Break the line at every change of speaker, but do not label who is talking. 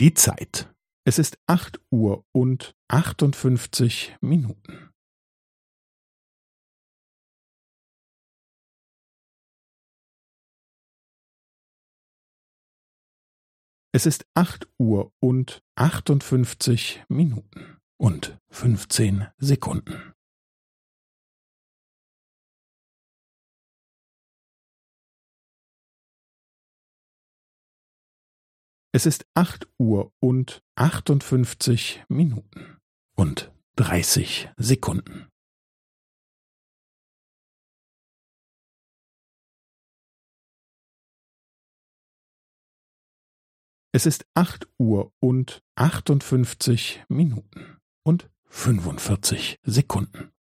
Die Zeit. Es ist acht Uhr und achtundfünfzig Minuten. Es ist acht Uhr und achtundfünfzig Minuten und fünfzehn Sekunden. Es ist acht Uhr und achtundfünfzig Minuten und dreißig Sekunden. Es ist acht Uhr und achtundfünfzig Minuten und fünfundvierzig Sekunden.